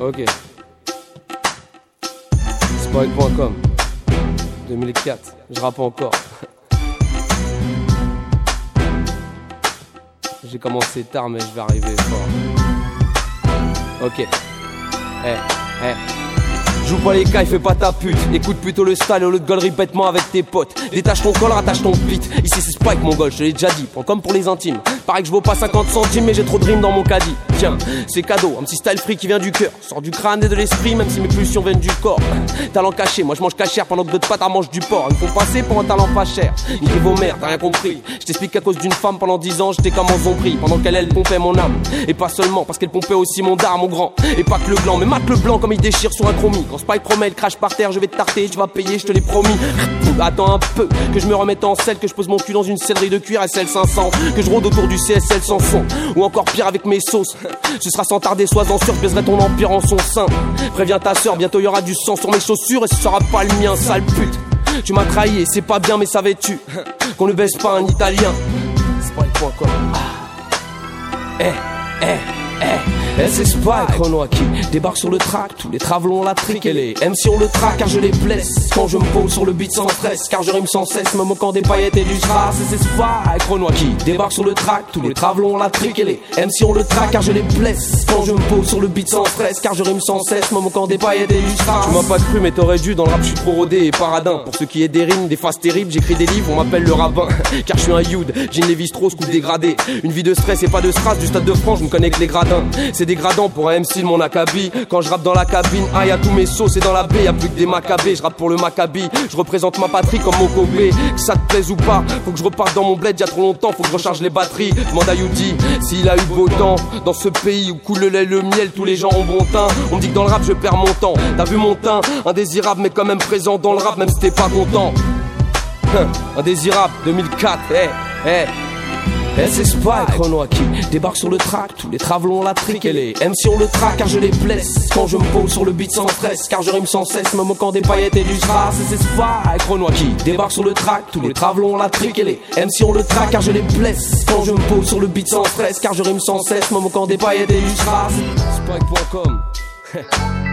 ok. Spike.com 2004, je rappe encore. J'ai commencé tard, mais je vais arriver fort. Ok. Eh, eh. Joue pas les cailles, fais pas ta pute. Écoute plutôt le style au lieu de gaulerie bêtement avec tes potes. Détache ton col, rattache ton beat. Ici c'est Spike mon gol, je l'ai déjà dit. Prends comme pour les intimes. Pareil que je vaux pas 50 centimes, mais j'ai trop de rimes dans mon caddie. Tiens, c'est cadeau, un petit style free qui vient du cœur. Sort du crâne et de l'esprit, même si mes pulsions viennent du corps. Talent caché, moi je mange cachère pendant que d'autres pattes mangent du porc. Ils me font passer pour un talent pas cher. Niquez vos mères, t'as rien compris. Je t'explique qu'à cause d'une femme pendant 10 ans, j'étais comme en zombie. Pendant qu'elle, elle pompait mon âme. Et pas seulement, parce qu'elle pompait aussi mon dard, mon grand. Et pas que le blanc, mais mate le blanc comme il déchire sur un chromie. Spike promet, il crache par terre, je vais te tarter, tu vas payer, je te l'ai promis. Attends un peu, que je me remette en selle, que je pose mon cul dans une sellerie de cuir SL 500, que je rôde autour du CSL sans son, ou encore pire avec mes sauces. Ce sera sans tarder, sois-en sûr, je baiserai ton empire en son sein. Préviens ta soeur, bientôt y aura du sang sur mes chaussures et ce sera pas le mien, sale pute. Tu m'as trahi c'est pas bien, mais savais-tu qu'on ne baisse pas un italien? Spike.com. Ah. Eh, eh. Eh, eh, c'est Spike Renoir qui débarque sur le track. Tous les travelons la trique et les MC on le track car je les blesse. Quand je me pose sur le beat sans stress, car je rime sans cesse, me moquant des paillettes et du strass. C'est Spike Renoir qui débarque sur le track. Tous les travelons la trique et les MC on le track car je les blesse. Quand je me pose sur le beat sans stress, car je rime sans cesse, me moquant des paillettes et du strass. Tu m'as pas cru, mais t'aurais dû. Dans le rap, je suis trop rodé et paradin. Pour ceux qui est des rimes, des phases terribles, j'écris des livres, on m'appelle le rabbin. car je suis un youth, j'ai une Lévi-Strauss coup dégradé. Une vie de stress et pas de strass. Du stade de France, je me connais que les C'est dégradant pour un MC de mon acabit. Quand je rappe dans la cabine, ah y'a tous mes sauces et dans la baie, y'a plus que des macabées. Je rappe pour le Maccabi, je représente ma patrie comme Mokobé. Que ça te plaise ou pas, faut que je reparte dans mon bled, y'a trop longtemps, faut que je recharge les batteries. Demande à s'il a eu beau temps dans ce pays où coule le lait, le miel, tous les gens ont bon teint. On me dit que dans le rap je perds mon temps. T'as vu mon teint, indésirable mais quand même présent dans le rap, même si t'es pas content. Indésirable 2004, eh, eh. Eh c'est Spike Renoir qui débarque sur le track. Tous les travelons la trique et les MC on le track car je les blesse. Quand je me pose sur le beat sans stress Car je rime sans cesse me moquant des paillettes et du strass c'est Spike Renoir qui débarque sur le track. Tous les travelons la trique et les MC on le track car je les blesse. Quand je me pose sur le beat sans stress Car je rime sans cesse me moquant des paillettes et du strass Spike.com